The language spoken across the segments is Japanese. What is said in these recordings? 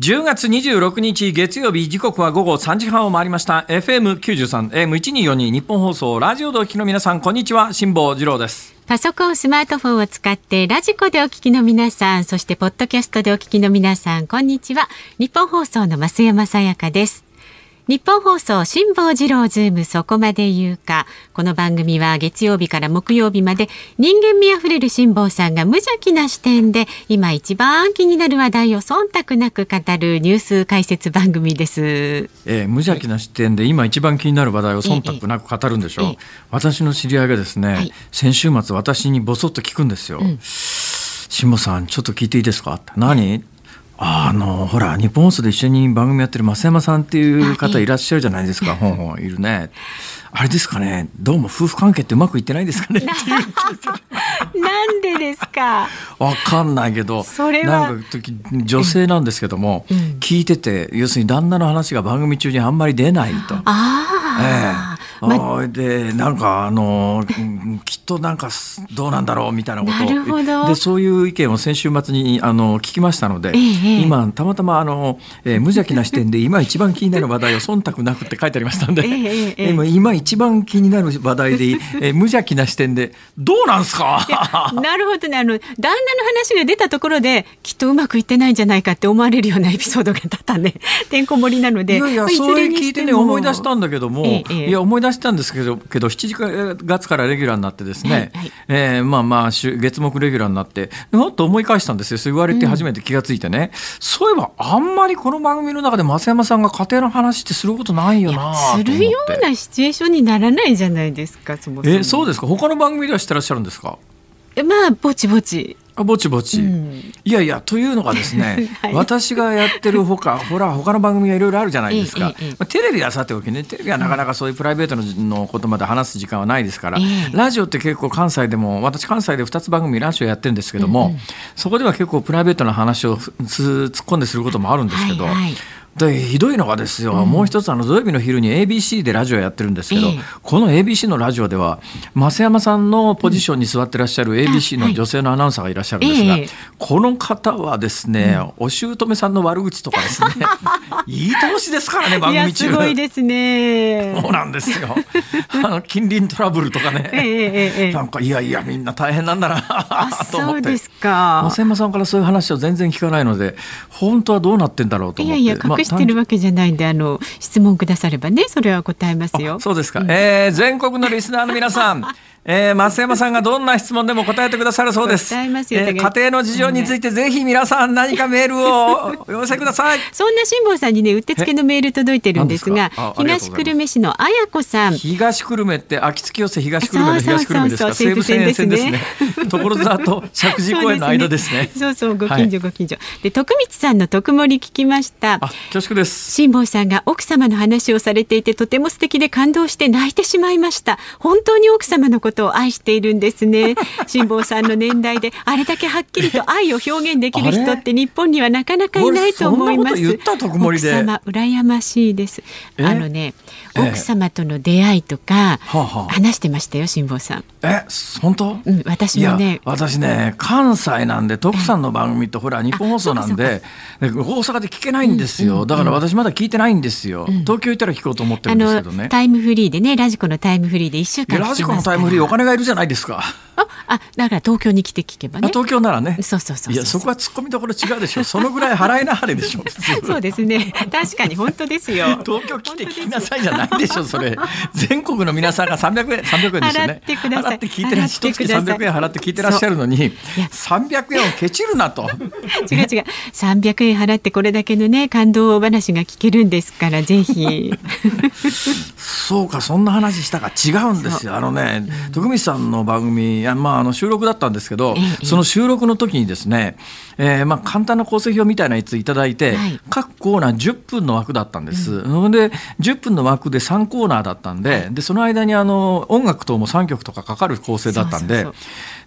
10月26日月曜日時刻は午後3時半を回りました。FM93 AM1242 ニッポン放送ラジオでお聞きの皆さんこんにちは。辛坊治郎です。パソコンスマートフォンを使ってラジコでお聞きの皆さんそしてポッドキャストでお聞きの皆さんこんにちは。ニッポン放送の増山さやかです。ニッポン放送辛坊治郎ズームそこまで言うか。この番組は月曜日から木曜日まで人間味あふれる辛坊さんが無邪気な視点で今一番気になる話題を忖度なく語るニュース解説番組です、えー、無邪気な視点で今一番気になる話題を忖度なく語るんでしょう、えー、私の知り合いがですね、はい、先週末私にぼそっと聞くんですよ、うん、辛坊さんちょっと聞いていいですか？何？あのほら日本放送で一緒に番組やってる増山さんっていう方いらっしゃるじゃないですか、ほんほんいるね。あれですかね。どうも夫婦関係ってうまくいってないですかね。なんでですか？わかんないけどそれは。なんか時女性なんですけども、うん、聞いてて要するに旦那の話が番組中にあんまり出ないと。ああ、ええま、でなんかあのきっとなんかどうなんだろうみたいなことをでそういう意見を先週末にあの聞きましたので、ええ、今たまたまあの、えー、無邪気な視点で今一番気になる話題を忖度なくって書いてありましたんで、ええ、今今一番気になる話題で、えー、無邪気な視点でどうなんすか？なるほどね。あの旦那の話が出たところできっとうまくいってないんじゃないかって思われるようなエピソードが多々ねてんこ盛りなのでいやいやそれ聞いてね思い出したんだけども、いや思い出したんですけどけど7月からレギュラーになってですね、はいはい、えー、まあまあ月目レギュラーになってもっと思い返したんですよ。そう言われて初めて気が付いてね、うん、そういえばあんまりこの番組の中で増山さんが家庭の話ってすることないよなするようなシチュエーションにならないじゃないですかそもそも。えそうですか。他の番組ではしてらっしゃるんですか？まあぼちぼちあぼちぼち、うん、いやいやというのがですね、はい、私がやってるほかほら他の番組がいろいろあるじゃないですか、まあ、テレビはさておきねテレビはなかなかそういうプライベートのことまで話す時間はないですから、ラジオって結構関西でも私関西で2つ番組ラジオやってるんですけども、うん。うん、そこでは結構プライベートな話を突っ込んですることもあるんですけど、はいはいでひどいのがですよ、うん、もう一つあの土曜日の昼に ABC でラジオやってるんですけど、えー、この ABC のラジオでは増山さんのポジションに座ってらっしゃる ABC の女性のアナウンサーがいらっしゃるんですが、はい、この方はですね、うん、お姑さんの悪口とかですね いい投資ですからね番組中。すごいですね。そうなんですよ。あの近隣トラブルとかね、えーえー、なんかいやいやみんな大変なんだなと思って。そうですか。増山さんからそういう話を全然聞かないので本当はどうなってんだろうと思って。いやいやしてるわけじゃないんで、あの質問くださればね、それは答えますよ。そうですか。うん、えー、全国のリスナーの皆さん。えー、増山さんがどんな質問でも答えてくださるそうです。えー、家庭の事情についてぜひ皆さん何かメールをお寄せください。そんな辛坊さんにね、うってつけのメール届いてるんですが、東久留米市のあやこさん。東久留米って秋月寄せ東久留米の東久留米ですか？西武線ですね。所沢と石神井公園の間ですね。そうそうご近所ご近所。で徳光さんの徳盛聞きました。あ、恐縮です。辛坊さんが奥様の話をされていてとても素敵で感動して泣いてしまいました。本当に奥様のことを愛しているんですね。辛坊さんの年代であれだけはっきりと愛を表現できる人って日本にはなかなかいないと思います。奥様羨ましいです。あのね奥様との出会いとか、話してましたよ辛坊さん。え？本当、うん、私もね。私ね関西なんで徳さんの番組ってほら日本放送なんで大阪で聞けないんですよ、だから私まだ聞いてないんですよ、東京行ったら聞こうと思ってるんですけどね。タイムフリーでねラジコのタイムフリーで1週間ラジコのタイムフリーお金がいるじゃないですか。ああだから東京に来て聞けばね。東京ならね。そうそうそういやそこは突っ込みどころ違うでしょそのぐらい払いなはれでしょ そうですね。確かに本当ですよ。東京来て聞きなさいじゃないでしょそれ。全国の皆さんが300円300円ですよね。払ってください。聞いてらっしゃる300円払って聞いてらっしゃるのに300円をケチるなと。違う違う。300円払ってこれだけのね感動話が聞けるんですからぜひ。そうかそんな話したか。違うんですよ。あのね徳光さんの番組や、まあ、あの収録だったんですけど、その収録の時にですね、えー、まあ簡単な構成表みたいなやついただいて、はい、各コーナー10分の枠だったんです。うん、で10分の枠で3コーナーだったんではい、でその間にあの音楽等も3曲とかかかる構成だったんで。そうそうそう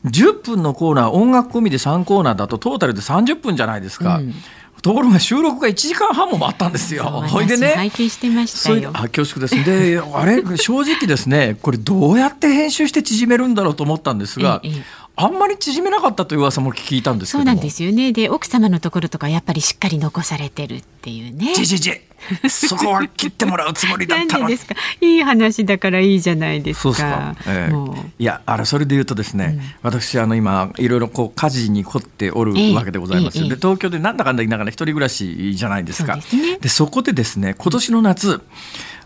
10分のコーナー音楽込みで3コーナーだとトータルで30分じゃないですか。うんところが収録が1時間半もあったんですよ。ほいでね。拝見してましたよ。あ恐縮です。で、あれ正直ですね、これどうやって編集して縮めるんだろうと思ったんですが、ええ、あんまり縮めなかったという噂も聞いたんですそうなんですよね。で、奥様のところとかやっぱりしっかり残されてるっていうね。じじじ。そこは切ってもらうつもりだったのですか？いい話だからいいじゃないですか。そうですか。えー、いや、あれそれで言うとですね、うん、私あの今いろいろこう家事に凝っておるわけでございます。えー、で東京でなんだかんだ言いながら一人暮らしじゃないですか。そで、ね、そこでですね、今年の夏。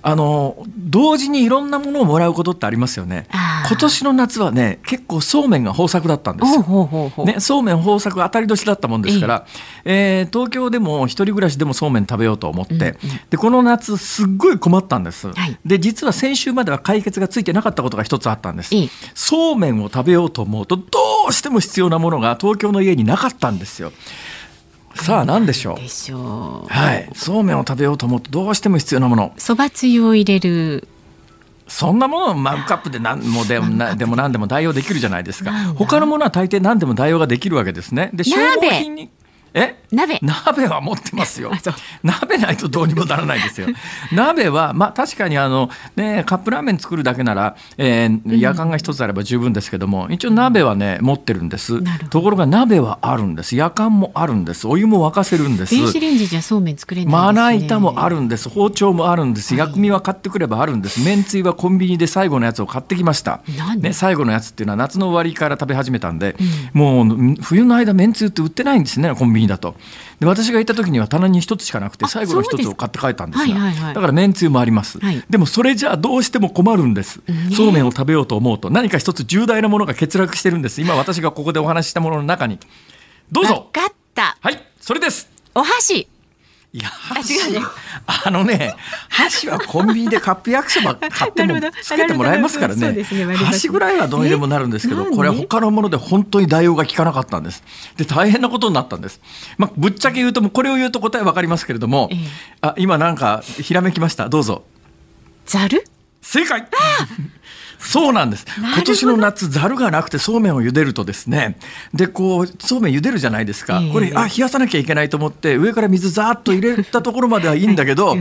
あの同時にいろんなものをもらうことってありますよね。今年の夏はね結構そうめんが豊作だったんですよ。ね、そうめん豊作当たり年だったもんですから、えー、東京でも一人暮らしでもそうめん食べようと思って、うんうん、でこの夏すっごい困ったんです。はい、で実は先週までは解決がついてなかったことが一つあったんです。そうめんを食べようと思うとどうしても必要なものが東京の家になかったんですよ。さあ何でしょう？でしょう。はい、そうめんを食べようと思うとどうしても必要なもの。そばつゆを入れる。そんなものをマグカップで何もでもでも何でも代用できるじゃないですか。他のものは大抵何でも代用ができるわけですね。で消耗品にえ？鍋。鍋は持ってますよ。鍋ないとどうにもならないですよ。鍋はまあ確かにあの、ね、カップラーメン作るだけなら、えー、夜間が一つあれば十分ですけども、うん、一応鍋はね持ってるんです。ところが鍋はあるんです。夜間もあるんです。お湯も沸かせるんです。電子レンジじゃそうめん作れない、ね、まな板もあるんです。包丁もあるんです、薬味は買ってくればあるんです。めんつゆはコンビニで最後のやつを買ってきました、ね、最後のやつっていうのは夏の終わりから食べ始めたんで、うん、もう冬の間めんつゆって売ってないんですねコンビニだと。で私が行った時には棚に一つしかなくて最後の一つを買って帰ったんですが、はいはいはい、だからめんつゆもあります、はい、でもそれじゃあどうしても困るんです、そうめんを食べようと思うと。何か一つ重大なものが欠落してるんです。今私がここでお話ししたものの中に。どうぞ。分かった。はいそれです。お箸いや箸あ,、のね箸はコンビニでカップ焼きそば 買ってもつけてもらえますからね、ね、箸ぐらいはどうにでもなるんですけどこれは他のもので本当に代用が効かなかったんです。で大変なことになったんです、まあ、ぶっちゃけ言うとこれを言うと答え分かりますけれども、ええ、あ今なんかひらめきました。どうぞ。ざる？正解そうなんです。今年の夏、ざるがなくてそうめんを茹でるとですね、で、こう、そうめん茹でるじゃないですか。これ、あ、冷やさなきゃいけないと思って、上から水ざーっと入れたところまではいいんだけど、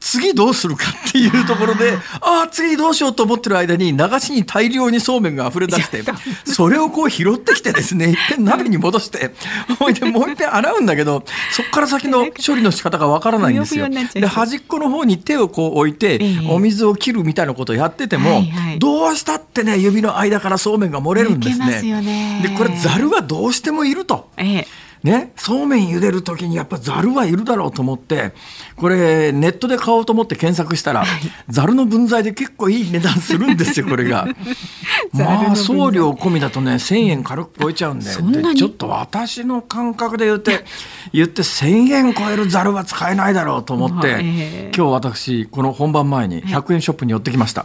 次どうするかっていうところで、ああ、次どうしようと思ってる間に、流しに大量にそうめんが溢れ出して、それをこう拾ってきてですね、いっぺん鍋に戻して、ほいでもういっぺん洗うんだけど、そこから先の処理の仕方がわからないんですよ。で、端っこの方に手をこう置いて、お水を切るみたいなことをやってても、どうしたってね、指の間からそうめんが漏れるんですね。で、これざるはどうしてもいると。ええね、そうめん茹でる時にやっぱざるはいるだろうと思ってこれネットで買おうと思って検索したらざる、の分際で結構いい値段するんですよこれが。まあ送料込みだとね1,000円軽く超えちゃうんででちょっと私の感覚で言って言って1,000円超えるざるは使えないだろうと思って、今日私この本番前に100円ショップに寄ってきました。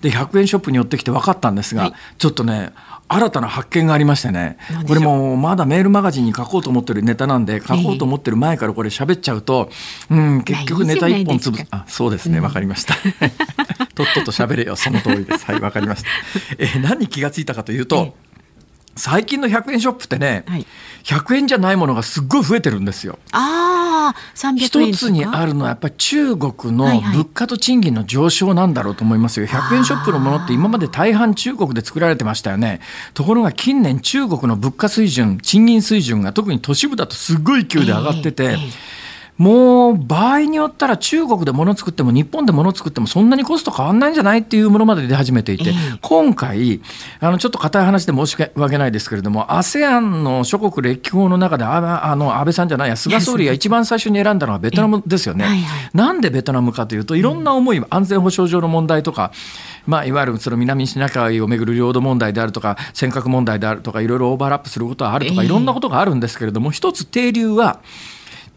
で100円ショップに寄ってきて分かったんですが、はい、ちょっとね新たな発見がありましてね。これもまだメールマガジンに書こうと思ってるネタなんで書こうと思ってる前からこれ喋っちゃうと、うん、結局ネタ一本つぶあそうですね、分かりました。とっとと喋れよ。その通りです。はい分かりました、えー、何に気がついたかというと、最近の100円ショップってね、はい、100円じゃないものがすっごい増えてるんですよ。ああ、一つにあるのはやっぱり中国の物価と賃金の上昇なんだろうと思いますよ。100円ショップのものって今まで大半中国で作られてましたよね。ところが近年中国の物価水準、賃金水準が特に都市部だとすごい勢いで上がってて、えーえーもう場合によったら中国で物作っても日本で物作ってもそんなにコスト変わんないんじゃないっていうものまで出始めていて、えー、今回あのちょっと硬い話で申し訳ないですけれども ASEAN の諸国歴訪の中でああの安倍さんじゃないや菅総理が一番最初に選んだのはベトナムですよね。はいはい、なんでベトナムかというといろんな思い、うん、安全保障上の問題とかまあ、いわゆるその南シナ海をめぐる領土問題であるとか尖閣問題であるとかいろいろオーバーラップすることはあるとか、いろんなことがあるんですけれども一つ定流は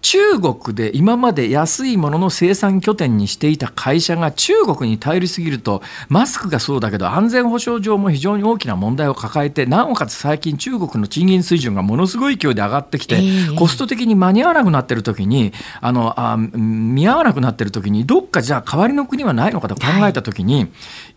中国で今まで安いものの生産拠点にしていた会社が中国に頼りすぎるとマスクがそうだけど安全保障上も非常に大きな問題を抱えてなおかつ最近中国の賃金水準がものすごい勢いで上がってきて、えー、コスト的に間に合わなくなってる時にあのあ見合わなくなってる時にどっかじゃあ代わりの国はないのかと考えた時に、はい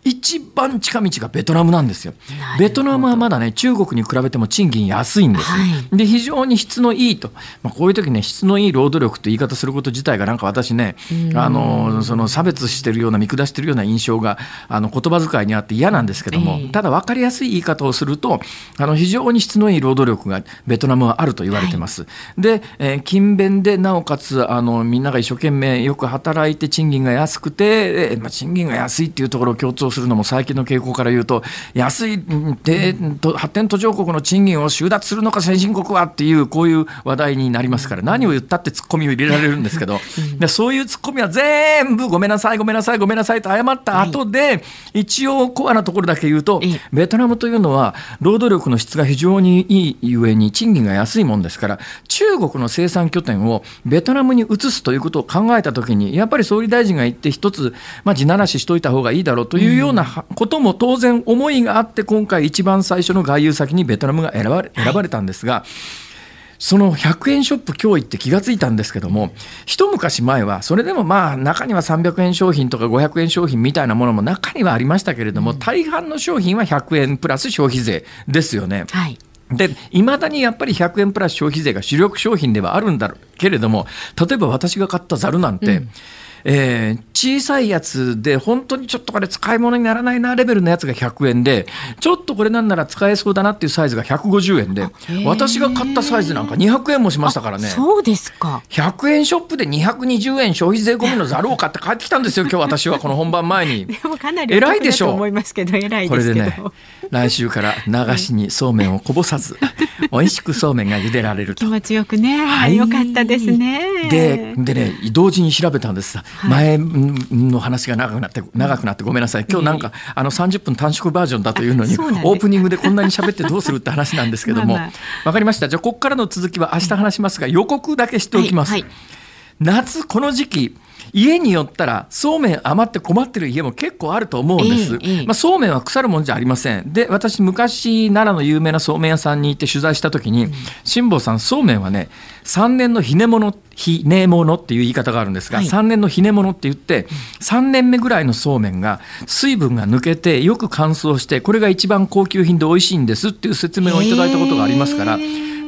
一番近道がベトナムなんですよ。ベトナムはまだね中国に比べても賃金安いんです。はい、で非常に質のいいと、まあ、こういう時ね質のいい労働力って言い方すること自体がなんか私ねあのその差別してるような見下してるような印象があの言葉遣いにあって嫌なんですけども、えー、ただ分かりやすい言い方をするとあの非常に質のいい労働力がベトナムはあると言われてます。はい、で、えー、勤勉でなおかつあのみんなが一生懸命よく働いて賃金が安くて、えーまあ、賃金が安いっていうところを共通するのも最近の傾向から言うと安いで発展途上国の賃金を収奪するのか先進国はっていうこういう話題になりますから何を言ったってツッコミを入れられるんですけど、でそういうツッコミは全部ごめんなさいごめんなさいごめんなさいと謝った後で、一応コアなところだけ言うとベトナムというのは労働力の質が非常にいいゆえに賃金が安いもんですから中国の生産拠点をベトナムに移すということを考えたときにやっぱり総理大臣が言って一つ、まあ、地ならししといた方がいいだろうというようなことも当然思いがあって今回一番最初の外遊先にベトナムが選ばれ選ばれたんですが。その100円ショップ今日行って気がついたんですけども一昔前はそれでもまあ中には300円商品とか500円商品みたいなものも中にはありましたけれども、大半の商品は100円プラス消費税ですよね。はいで、いまだにやっぱり100円プラス消費税が主力商品ではあるんだろうけれども、例えば私が買ったざるなんて、うんえー、小さいやつで、本当にちょっとこれ使い物にならないなレベルのやつが100円で、ちょっとこれなんなら使えそうだなっていうサイズが150円で、私が買ったサイズなんか200円もしましたからね。そうですか。100円ショップで220円消費税込みのざるを買って帰ってきたんですよ、今日私はこの本番前に。でもかなり偉いでしょう。思いますけど、偉いですけど。これでね、来週から流しにそうめんをこぼさず、美味しくそうめんが茹でられると。気持ちよくね。はい。よかったですね。で、でね、同時に調べたんです。前の話が長くなって長くなってごめんなさい。今日なんかあの30分短縮バージョンだというのにオープニングでこんなに喋ってどうするって話なんですけどもわかりましたじゃあここからの続きは明日話しますが予告だけしておきます。夏この時期家によったらそうめん余って困ってる家も結構あると思うんです、まあ、そうめんは腐るもんじゃありません。で私昔奈良の有名なそうめん屋さんに行って取材した時に辛坊さんそうめんはね3年のひねものひねものっていう言い方があるんですが、はい、3年のひねものって言って3年目ぐらいのそうめんが水分が抜けてよく乾燥してこれが一番高級品で美味しいんですっていう説明をいただいたことがありますから。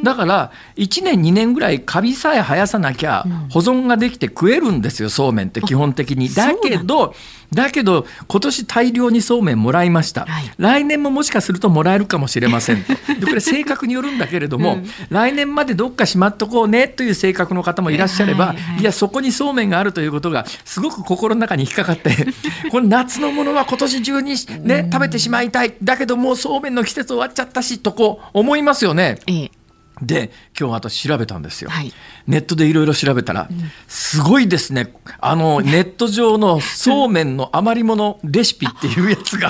えーだから1年2年ぐらいカビさえ生やさなきゃ保存ができて食えるんですよそうめんって基本的に。だ。けどだけど今年大量にそうめんもらいました、はい、来年ももしかするともらえるかもしれません でこれ性格によるんだけれども、うん、来年までどっかしまっとこうねという性格の方もいらっしゃれば、はいはい、い。やそこにそうめんがあるということがすごく心の中に引っかかって この夏のものは今年中に、ね、食べてしまいたい。だけどもうそうめんの季節終わっちゃったしとこう思いますよね。ええで今日私調べたんですよ、はい、ネットでいろいろ調べたら、うん、すごいですね。あのネット上のそうめんの余り物レシピっていうやつが。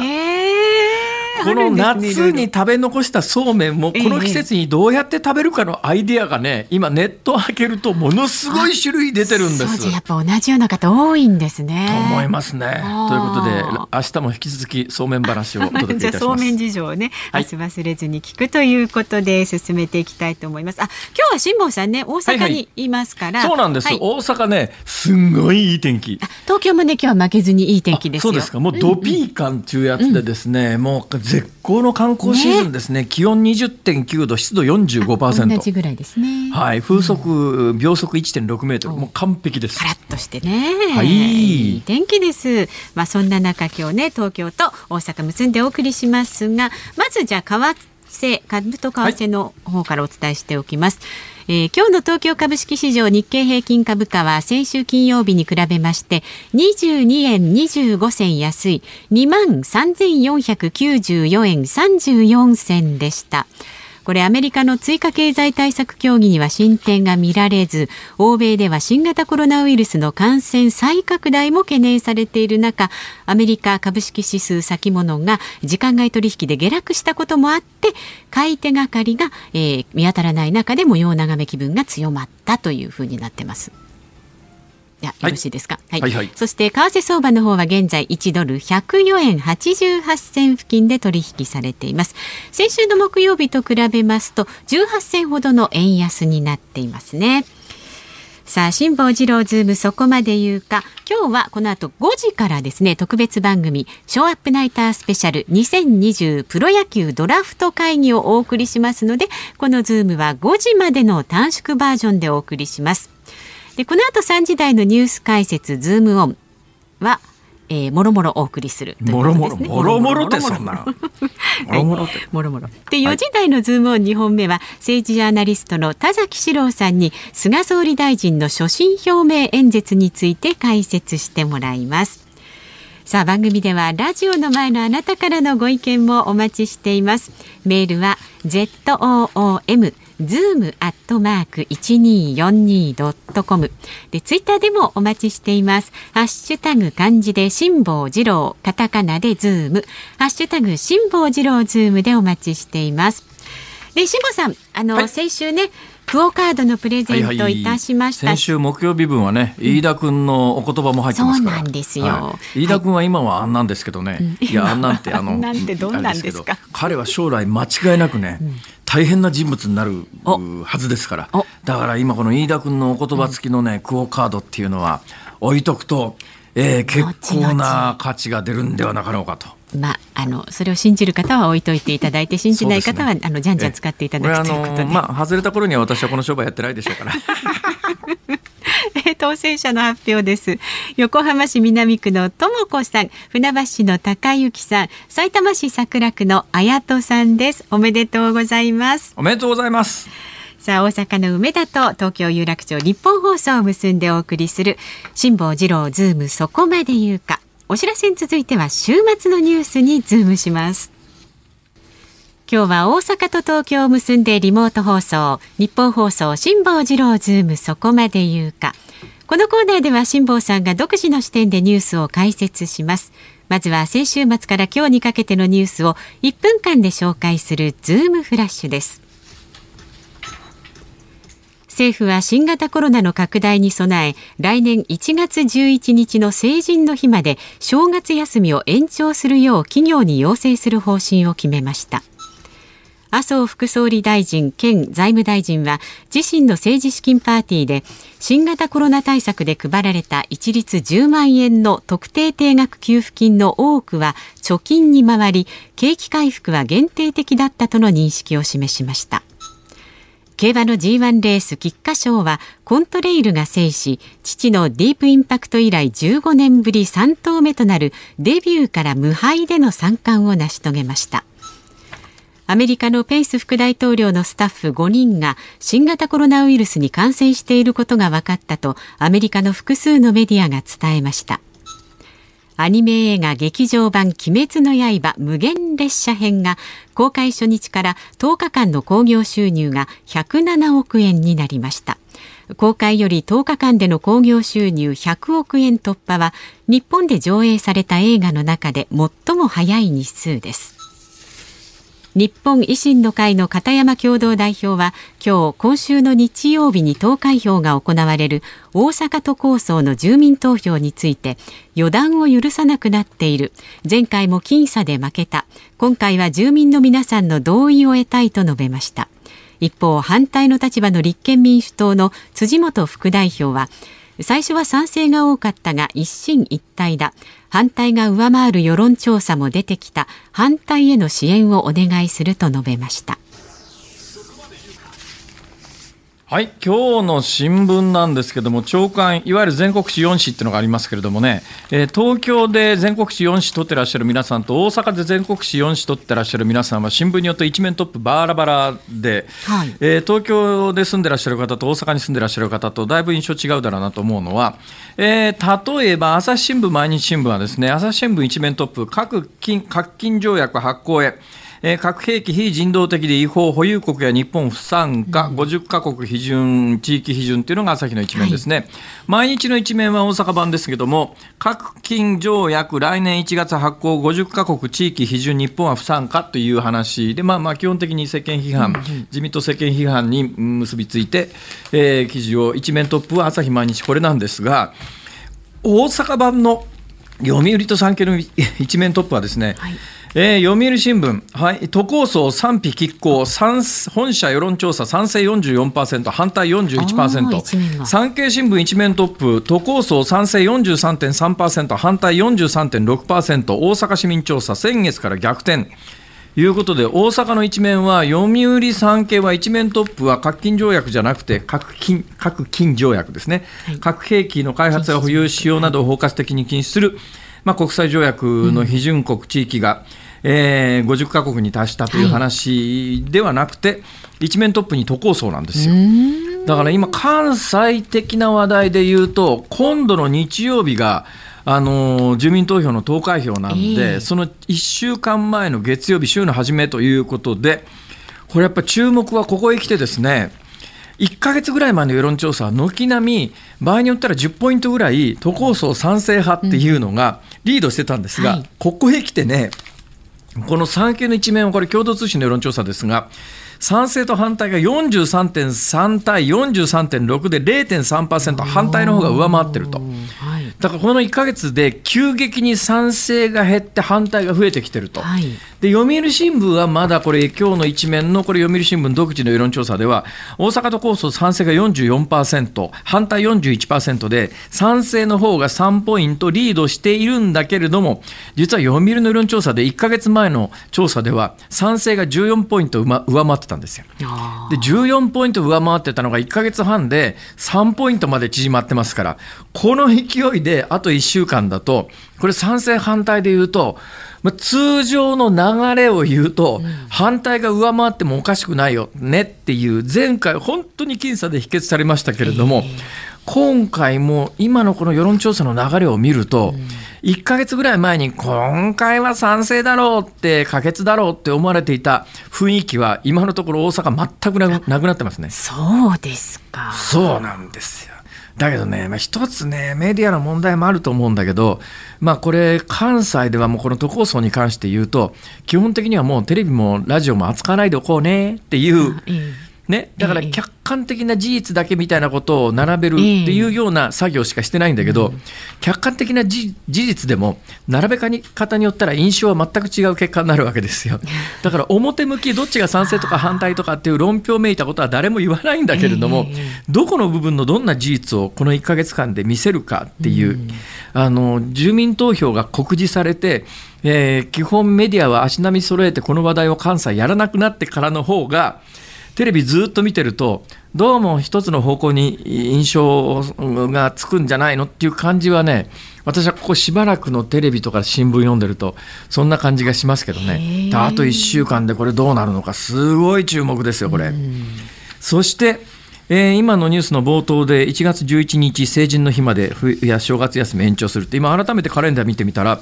この夏に食べ残したそうめんもこの季節にどうやって食べるかのアイディアがね今ネットを開けるとものすごい種類出てるんです。やっぱ同じような方多いんですね。と思いますね。ということで明日も引き続きそうめん話をお 届けいたします。そうめん事情をね、はい、明日忘れずに聞くということで進めていきたいと思います。あ今日は辛坊さんね大阪にいますから、はいはい、そうなんです、はい、大阪ねすんごいいい天気。東京もね今日は負けずにいい天気ですそうですか。もうドピー感うやつでですね、うん、もう絶好の観光シーズンですね、ね気温20.9度、湿度45%。同じぐらいですね。はい、風速、秒速1.6メートル、もう完璧です。カラッとしてね。はい。いい天気です。まあ、そんな中、今日ね、東京と大阪結んでお送りしますが、まずじゃあ、為替、株と為替の方からお伝えしておきます。はいえー、今日の東京株式市場日経平均株価は先週金曜日に比べまして22円25銭安い2万3494円34銭でした。これアメリカの追加経済対策協議には進展が見られず欧米では新型コロナウイルスの感染再拡大も懸念されている中アメリカ株式指数先物が時間外取引で下落したこともあって買い手がかりが、えー、見当たらない中で模様眺め気分が強まったというふうになってます。よろしいですか？はい。はいはい、そして、為替相場の方は現在1ドル104円88銭付近で取引されています。先週の木曜日と比べますと、18銭ほどの円安になっていますね。さあ、辛坊治郎ズームそこまで言うか。今日はこの後5時からですね、特別番組、ショーアップナイタースペシャル2020プロ野球ドラフト会議をお送りしますので、このズームは5時までの短縮バージョンでお送りします。でこの後3時台のニュース解説ズームオンはえー、もろもろお送りするもろもろもろもろ。ってそんな もろもろもろもろ。で4時台のズームオン2本目は政治ジャーナリストの田崎史郎さんに菅総理大臣の所信表明演説について解説してもらいます。さあ番組ではラジオの前のあなたからのご意見もお待ちしています。メールは ZOOM ズームアットマーク一二四二ドットコムでツイッターでもお待ちしています。ハッシュタグ漢字で辛坊治郎、カタカナでズーム、ハッシュタグ辛坊治郎ズームでお待ちしています。で辛坊さん、あの、はい、先週ね。クオカードのプレゼントいたしました、はいはい、先週木曜日分はね、飯田君のお言葉も入ってますから。そうなんですよ、はい、飯田君は今はあんなんですけどね、い、やあんなんてあの なんてどんなんですか？彼は将来間違いなくね、うん。大変な人物になるはずですから。だから今この飯田君のお言葉付きのね、クオカードっていうのは置いとくと、えー、結構な価値が出るんではなかろうかと。まあ、あのそれを信じる方は置いといていただいて信じない方は、ね、あのじゃんじゃん使っていただくということで、まあ、外れた頃には私はこの商売やってないでしょうから。当選者の発表です。横浜市南区のとも子さん船橋市の高幸さん埼玉市桜区の綾人さんです。おめでとうございます。おめでとうございます。さあ大阪の梅田と東京有楽町ニッポン放送を結んでお送りする辛坊治郎ズームそこまで言うかお知らせに続いては週末のニュースにズームします。今日は大阪と東京を結んでリモート放送ニッポン放送辛坊治郎ズームそこまで言うか。このコーナーでは辛坊さんが独自の視点でニュースを解説します。まずは先週末から今日にかけてのニュースを1分間で紹介するズームフラッシュです。政府は新型コロナの拡大に備え来年1月11日の成人の日まで正月休みを延長するよう企業に要請する方針を決めました。麻生副総理大臣兼財務大臣は自身の政治資金パーティーで新型コロナ対策で配られた一律10万円の特定定額給付金の多くは貯金に回り景気回復は限定的だったとの認識を示しました。競馬の G1 レース菊花賞はコントレイルが制し父のディープインパクト以来15年ぶり3頭目となるデビューから無敗での三冠を成し遂げました。アメリカのペイス副大統領のスタッフ5人が新型コロナウイルスに感染していることが分かったとアメリカの複数のメディアが伝えました。アニメ映画劇場版鬼滅の刃無限列車編が公開初日から10日間の興行収入が107億円になりました。公開より10日間での興行収入100億円突破は日本で上映された映画の中で最も早い日数です。日本維新の会の片山共同代表は今日今週の日曜日に投開票が行われる大阪都構想の住民投票について予断を許さなくなっている。前回も僅差で負けた。今回は住民の皆さんの同意を得たいと述べました。一方反対の立場の立憲民主党の辻元副代表は最初は賛成が多かったが一進一退だ。反対が上回る世論調査も出てきた。反対への支援をお願いすると述べました。はい。今日の新聞なんですけども朝刊いわゆる全国紙4紙っていうのがありますけれどもね、えー、東京で全国紙4紙取ってらっしゃる皆さんと大阪で全国紙4紙取ってらっしゃる皆さんは新聞によって一面トップバラバラで、はい、えー、東京で住んでらっしゃる方と大阪に住んでらっしゃる方とだいぶ印象違うだろうなと思うのは、えー、例えば朝日新聞毎日新聞はですね朝日新聞一面トップ各金各金条約発行へえー、核兵器非人道的で違法保有国や日本不参加、うん、50カ国批准地域批准というのが朝日の一面ですね、はい、毎日の一面は大阪版ですけども核禁条約来年1月発行50カ国地域批准日本は不参加という話でまあまあ基本的に世間批判、うん、自民党世間批判に結びついて、えー、記事を一面トップは朝日毎日これなんですが大阪版の読売と産経の一面トップはですね、はいえー、読売新聞、はい、都構想賛否拮抗本社世論調査賛成44%反対41%産経新聞一面トップ都構想賛成43.3%反対43.6%大阪市民調査先月から逆転。いうことで大阪の一面は読売産経は一面トップは核禁条約じゃなくて核禁核禁条約ですね、はい、核兵器の開発や保有使用などを包括的に禁止する、まあ、国際条約の批准国地域が、うん、えー、50か国に達したという話ではなくて、はい、一面トップに都構想なんですよ。だから今関西的な話題で言うと今度の日曜日があの住民投票の投開票なんで、えー、その1週間前の月曜日、週の初めということで、これやっぱ注目はここへ来てですね、1か月ぐらい前の世論調査は軒並み、場合によったら10ポイントぐらい、都構想賛成派っていうのがリードしてたんですが、うんはい、ここへ来てね、この産経の一面は、これ、共同通信の世論調査ですが、賛成と反対が43.3対43.6で0.3%反対の方が上回ってると。だからこの1か月で急激に賛成が減って反対が増えてきてると、はい、で読売新聞はまだこれ今日の一面のこれ読売新聞独自の世論調査では大阪都構想賛成が44%反対41%で賛成の方が3ポイントリードしているんだけれども実は読売の世論調査で1か月前の調査では賛成が14ポイント上回ってたんですよ。で14ポイント上回ってたのが1か月半で3ポイントまで縮まってますからこの勢いであと1週間だとこれ賛成反対で言うと通常の流れを言うと、反対が上回ってもおかしくないよねっていう前回本当に僅差で否決されましたけれども、今回も今のこの世論調査の流れを見ると、1か月ぐらい前に今回は賛成だろうって可決だろうって思われていた雰囲気は今のところ大阪全くなくなってますね。そうですか。そうなんですよ。だけどね、まあ、一つね、メディアの問題もあると思うんだけど、まあ、これ、関西ではもうこの都構想に関して言うと、基本的にはもうテレビもラジオも扱わないでおこうねっていう、ね、だから客観的な事実だけみたいなことを並べるっていうような作業しかしてないんだけど、客観的な事実でも並べ方によったら印象は全く違う結果になるわけですよ。だから表向きどっちが賛成とか反対とかっていう論評めいたことは誰も言わないんだけれども、どこの部分のどんな事実をこの1か月間で見せるかっていう、あの住民投票が告示されてえー、基本メディアは足並み揃えてこの話題を関西やらなくなってからの方がテレビずっと見てるとどうも一つの方向に印象がつくんじゃないのっていう感じはね私はここしばらくのテレビとか新聞読んでるとそんな感じがしますけどね。あと1週間でこれどうなるのかすごい注目ですよこれ。そしてえー、今のニュースの冒頭で1月11日成人の日まで冬や正月休み延長するって今改めてカレンダー見てみたら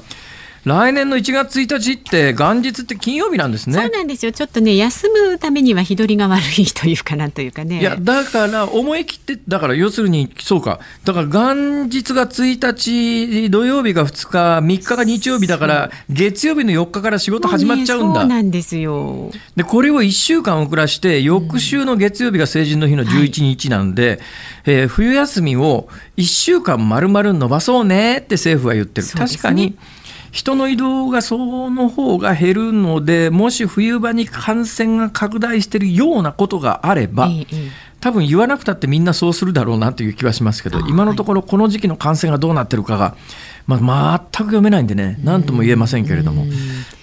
来年の1月1日って元日って金曜日なんですね。そうなんですよ。ちょっとね休むためには日取りが悪いというかなんというかね。いやだから思い切ってだから要するにそうかだから元日が1日土曜日が2日3日が日曜日だから月曜日の4日から仕事始まっちゃうんだ。そうなんですよ。でこれを1週間遅らして翌週の月曜日が成人の日の11日なんで、うんはい、えー、冬休みを1週間まるまる伸ばそうねって政府は言ってる。ね、確かに。人の移動がその方が減るのでもし冬場に感染が拡大しているようなことがあれば、多分言わなくたってみんなそうするだろうなという気はしますけど今のところこの時期の感染がどうなってるかが、まあ、全く読めないんでね何とも言えませんけれども。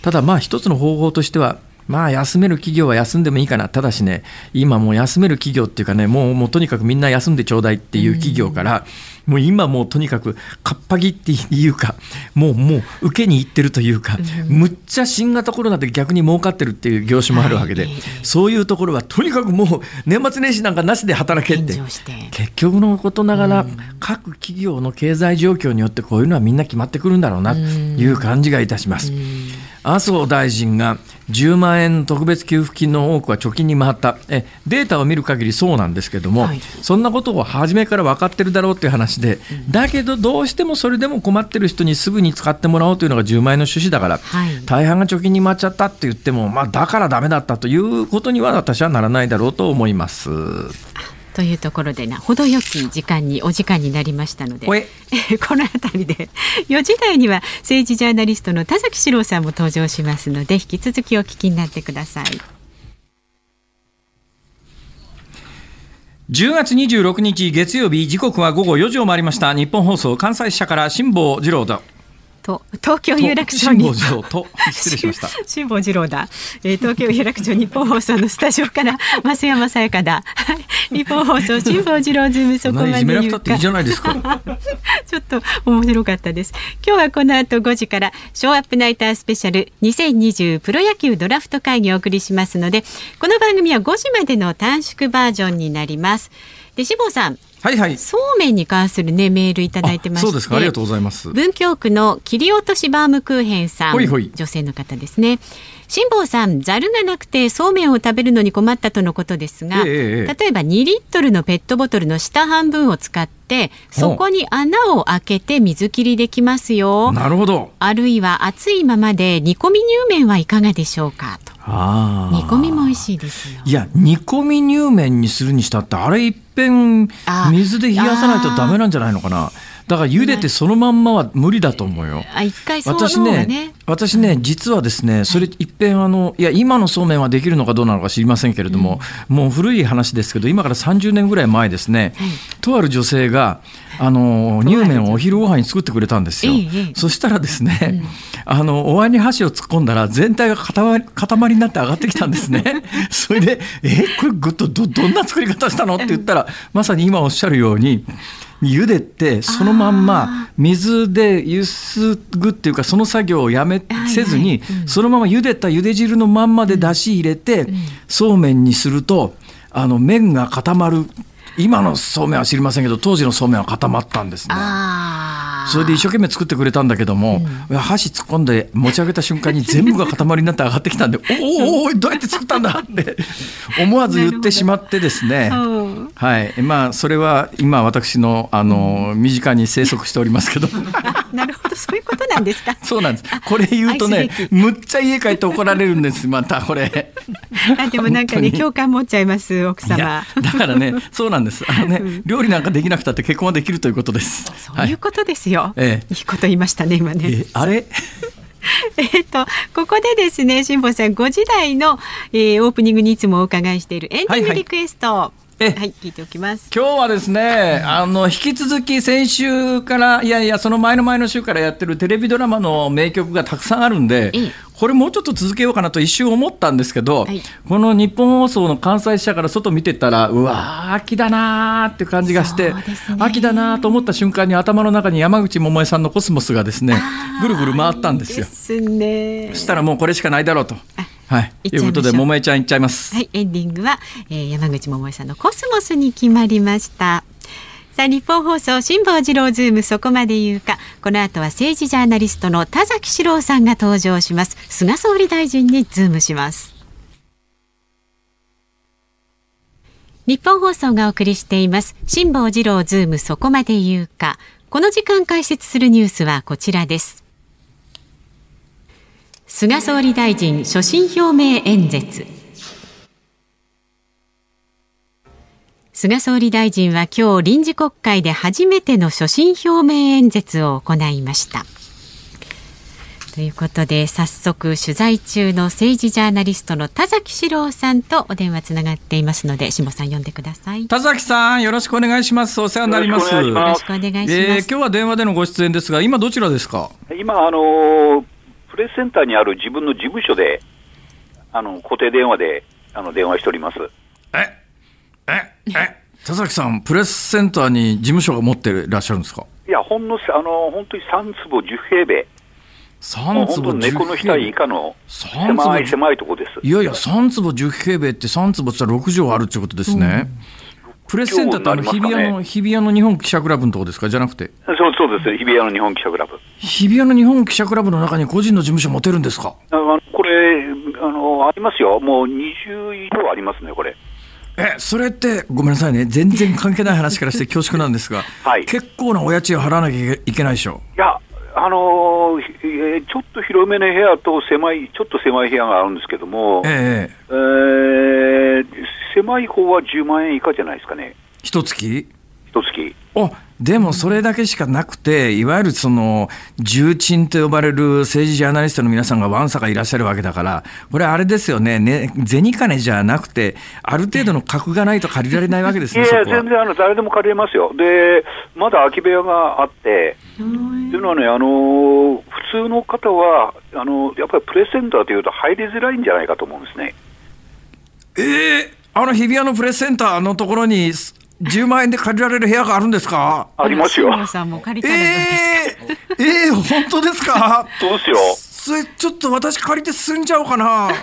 ただまあ一つの方法としてはまあ休める企業は休んでもいいかな、ただしね、今もう休める企業っていうかね、もうもうとにかくみんな休んでちょうだいっていう企業から、もう今もうとにかくかっぱぎっていうか、もうもう受けに行ってるというか、むっちゃ新型コロナで逆に儲かってるっていう業種もあるわけで、そういうところはとにかくもう年末年始なんかなしで働けって、結局のことながら、各企業の経済状況によってこういうのはみんな決まってくるんだろうなという感じがいたします。麻生大臣が10万円特別給付金の多くは貯金に回った。えデータを見る限りそうなんですけども、はい、そんなことを初めから分かってるだろうっていう話で、うん、だけどどうしてもそれでも困ってる人にすぐに使ってもらおうというのが10万円の趣旨だから、はい、大半が貯金に回っちゃったって言っても、まあ、だからだめだったということには私はならないだろうと思います。というところでな程よき時間にお時間になりましたので この辺りで4時台には政治ジャーナリストの田崎史郎さんも登場しますので引き続きお聞きになってください。10月26日月曜日時刻は午後4時を回りました。日本放送関西支社から辛坊治郎とと東京有楽町に。辛坊と失礼しました。辛坊治郎だ、えー、東京有楽町日本放送のスタジオから増山さやかだ。ニッポン放送辛坊治郎ズームそこまで言うか。ちょっと面白かったです。今日はこの後5時からショーアップナイタースペシャル2020プロ野球ドラフト会議をお送りしますのでこの番組は5時までの短縮バージョンになります。で辛坊さんはいはい。そうめんに関するねメールいただいてまして。そうですか。ありがとうございます。文京区の切り落としバームクーヘンさん。女性の方ですね。辛坊さん、ざるがなくてそうめんを食べるのに困ったとのことですが、え例えば2リットルのペットボトルの下半分を使って、そこに穴を開けて水切りできますよ。なるほど。あるいは熱いままで煮込み乳麺はいかがでしょうかと。煮込みも美味しいですよ。いや、煮込み乳麺にするにしたって、あれいっぺん水で冷やさないとダメなんじゃないのかな。だから茹でてそのまんまは無理だと思うよ。あ一回私ね私ね実はですねそれいっぺんあのいや今のそうめんはできるのかどうなのか知りませんけれども、うん、もう古い話ですけど今から30年ぐらい前ですね、はい、とある女性があの乳麺をお昼ご飯に作ってくれたんですよ。そしたらですね、うん、あのお椀に箸を突っ込んだら全体が塊塊になって上がってきたんですね。それでえこれぐっとどどんな作り方したの？って言ったらまさに今おっしゃるように。茹でてそのまんま水でゆすぐっていうかその作業をやめせずにそのまま茹でた茹で汁のまんまで出し入れてそうめんにするとあの麺が固まる。今のそうめんは知りませんけど当時のそうめんは固まったんですね。それで一生懸命作ってくれたんだけども、うん、箸突っ込んで持ち上げた瞬間に全部が塊になって上がってきたんで「おおどうやって作ったんだ!」って思わず言ってしまってですね、はい。まあ、それは今私のあの身近に生息しておりますけど。なるほど そういうことなんですか？そうなんです。これ言うとねむっちゃ家帰って怒られるんです またこれ。あでもなんかね共感持っちゃいます奥様。だからねそうなんです。あのね、うん、料理なんかできなくたって結婚はできるということです。そうい。うことですよ、よ。ええ、いいこと言いましたね今ね。あれ？えっとここでですね辛坊さん5時台の、えー、オープニングにいつもお伺いしているエンディングリクエスト。はいはいえはい、聞いておきます。今日はですね、あの引き続き先週からいやいやその前の前の週からやってるテレビドラマの名曲がたくさんあるんで、これもうちょっと続けようかなと一瞬思ったんですけど、はい、このニッポン放送の関西支社から外見てたらうわ秋だなーっていう感じがして、ね、秋だなと思った瞬間に頭の中に山口百恵さんのコスモスがですねぐるぐる回ったんですよ。ですね。そしたらもうこれしかないだろうと。はい。ということで百恵ちゃんいっちゃいます。はい。エンディングは、えー、山口百恵さんのコスモスに決まりました。さあニッポン放送辛坊治郎ズームそこまで言うか。この後は政治ジャーナリストの田崎史郎さんが登場します。菅総理大臣にズームします。日本放送がお送りしています。辛坊治郎ズームそこまで言うか。この時間解説するニュースはこちらです。菅総理大臣所信表明演説。菅総理大臣は今日臨時国会で初めての所信表明演説を行いました。ということで早速取材中の政治ジャーナリストの田崎史郎さんとお電話つながっていますので下さん呼んでください。田崎さんよろしくお願いします。お世話になります。よろしくお願いします、えー、今日は電話でのご出演ですが今どちらですか？今あのプレスセンターにある自分の事務所であの固定電話であの電話しております。えええ田崎さん、プレスセンターに事務所が持っていらっしゃるんですか？いや、ほんのあの本当に3坪10平米。3坪10猫の額以下の狭い狭いとこですいやいや、3坪10平米って3坪って言ったら6畳あるってことですね。うん、プレスセンターってあの日比谷の、日比谷の日本記者クラブのとこですか、じゃなくて。そうそうです、日比谷の日本記者クラブ。日比谷の日本記者クラブの中に個人の事務所持てるんですか？あこれ、ああのありますよ、もう20以上ありますね、これ。えそれってごめんなさいね。全然関係ない話からして恐縮なんですが、はい、結構なお家賃を払わなきゃいけないでしょ？いやあのー、ちょっと広めの部屋と狭い、ちょっと狭い部屋があるんですけども、えええー、狭い方は10万円以下じゃないですかね。一月？一月。あでもそれだけしかなくて、いわゆるその重鎮と呼ばれる政治ジャーナリストの皆さんがわんさかいらっしゃるわけだから、これ、あれですよねね、銭金じゃなくて、ある程度の格がないと借りられないわけですね、いや全然あの誰でも借りれますよ、でまだ空き部屋があって、というのはね、あの普通の方はあの、やっぱりプレセンターというと入りづらいんじゃないかと思うんですね。えー、あの日比谷のプレスセンターのところに10万円で借りられる部屋があるんですか？ありますよ。さんも借りたえー、えー、本当ですか？そうですよ。それちょっと私借りて住んじゃおうかな。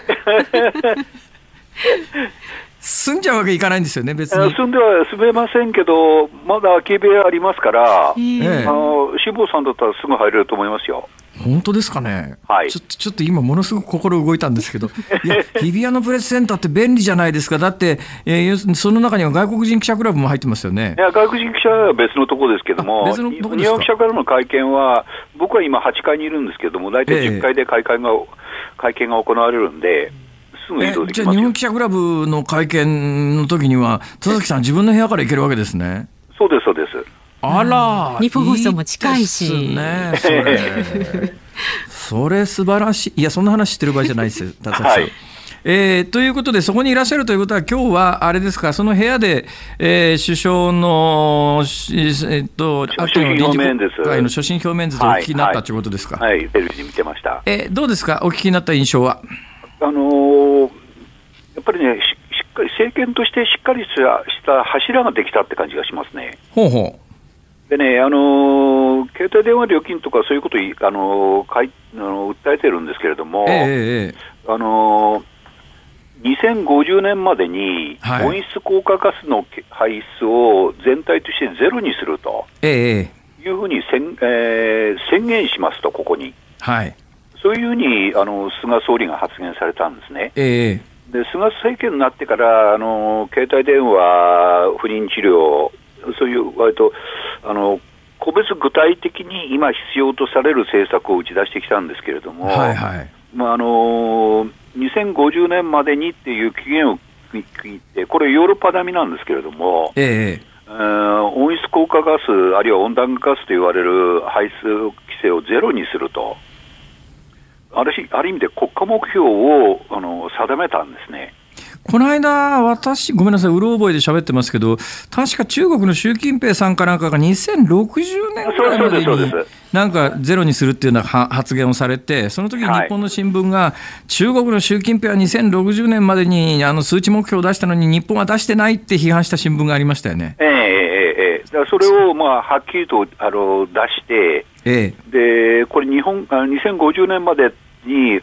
住んじゃうわけいかないんですよね、別に。住んでは住めませんけど、まだ空き部屋ありますから、えー、あの辛坊さんだったらすぐ入れると思いますよ。本当ですかね、はい、ちょちょっと今、ものすごく心動いたんですけど、いや、日比谷のプレスセンターって便利じゃないですか、だって、えー、その中には外国人記者クラブも入ってますよね。いや、外国人記者は別のところですけども、日本記者クラブの会見は、僕は今、8階にいるんですけども、大体10階で会見が、えー、会見が行われるんで。すぐ移動できじゃあ、日本記者クラブの会見の時には、田崎さん、自分の部屋から行けるわけですね？そうです、そうです。あら、日本放送も近いし。いいね、それ。それ素晴らしい。いや、そんな話してる場合じゃないですよ、田崎さん。はいえー、ということで、そこにいらっしゃるということは、今日はあれですか、その部屋で、えー、首相の、えっと、秋の臨時国会の所信表明演説をお聞きになったということですか？はい、はい、テレビで見てました。えー、どうですか、お聞きになった印象は？あのー、やっぱりねし、しっかり政権としてしっかりした柱ができたって感じがしますね。ほうほうでね、あの携帯電話料金とかそういうことあのかいあの訴えてるんですけれども、えー、あの2050年までに温室効果ガスの排出を全体としてゼロにするというふうに宣,、えー、宣言しますと、ここに。はい、そういうふうにあの菅総理が発言されたんですね。えー、で菅政権になってからあの携帯電話、不妊治療、そういう割とあの個別具体的に今必要とされる政策を打ち出してきたんですけれども、はいはいまあ、あの2050年までにっていう期限を区切って、これ、ヨーロッパ並みなんですけれども、ええー、温室効果ガス、あるいは温暖化ガスと言われる排出規制をゼロにすると、あるある意味で国家目標をあの定めたんですね。この間、私、ごめんなさい、うろ覚えで喋ってますけど、確か中国の習近平さんかなんかが2060年ぐらいまでに、なんかゼロにするっていうような発言をされて、その時に日本の新聞が、中国の習近平は2060年までにあの数値目標を出したのに、日本は出してないって批判した新聞がありましたよね。えー、えー、えー、それをまあはっきりとあの出して、えー、でこれ日本、2050年までに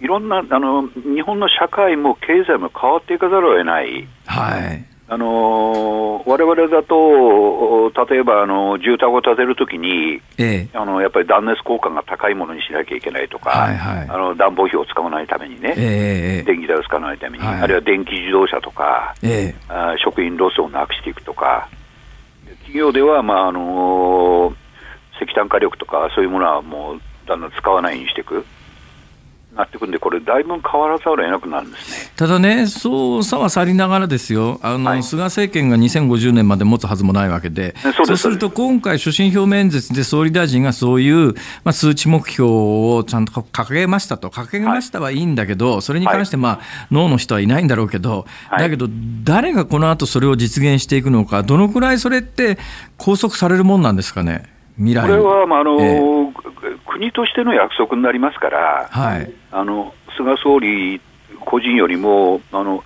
いろんなあの日本の社会も経済も変わっていかざるを得ない。はい。あのわれわれだと、例えばあの住宅を建てるときに、ええ、あのやっぱり断熱効果が高いものにしなきゃいけないとか、はいはい、あの暖房費を使わないためにね、え、電気代を使わないために、はい、あるいは電気自動車とか、あ食品ロスをなくしていくとか、企業では、まああの石炭火力とかそういうものはもうだんだん使わないようにしていく。なってくるんで、これ、だいぶ変わらざるを得なくなるんですね。ただね、操作は去りながらですよ、あの、はい、菅政権が2050年まで持つはずもないわけで、そうす。ると今回、所信表明演説で総理大臣がそういう、まあ、数値目標をちゃんと掲げましたと、掲げましたはいいんだけど、それに関して、まあ、脳の人はいないんだろうけど、だけど、誰がこの後それを実現していくのか、どのくらいそれって拘束されるもんなんですかね？未来。これは、まああの、えー、国としての約束になりますから、はい、あの菅総理個人よりもあの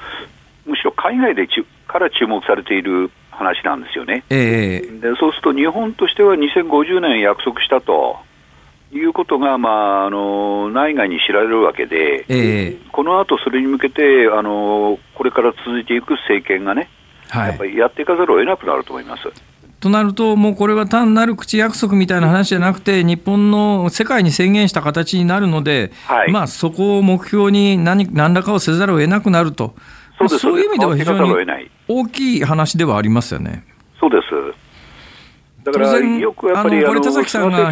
むしろ海外でちから注目されている話なんですよね、えー、でそうすると日本としては2050年約束したということが、まあ、あの内外に知られるわけで、えー、この後それに向けてあのこれから続いていく政権がね、はい、やっぱりやっていかざるを得なくなると思います。となると、もうこれは単なる口約束みたいな話じゃなくて、日本の世界に宣言した形になるので、はい、まあ、そこを目標に何何らかをせざるを得なくなると、そうそういう意味では非常に大きい話ではありますよね。そうです。だからよくやっ田崎さんが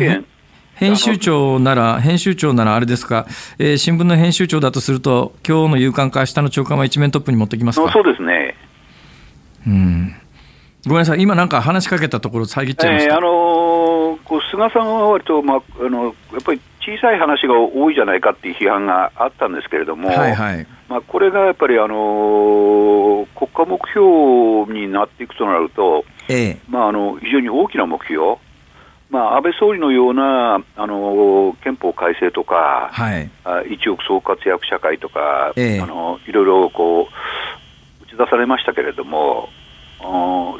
編集長なら、編集長ならあれですか、えー、新聞の編集長だとすると、今日の夕刊か明日の朝刊は一面トップに持ってきますか？そうですね。うんごめんなさい、今なんか話しかけたところ、遮っちゃいました、えー、あのー、こう菅さんは割と、まあ、あのやっぱり小さい話が多いじゃないかっていう批判があったんですけれども、はいはい。まあ、これがやっぱり、あのー、国家目標になっていくとなると、えまあ、あの非常に大きな目標、まあ、安倍総理のような、あの憲法改正とか、はい、一億総活躍社会とか、えあのいろいろこう打ち出されましたけれども、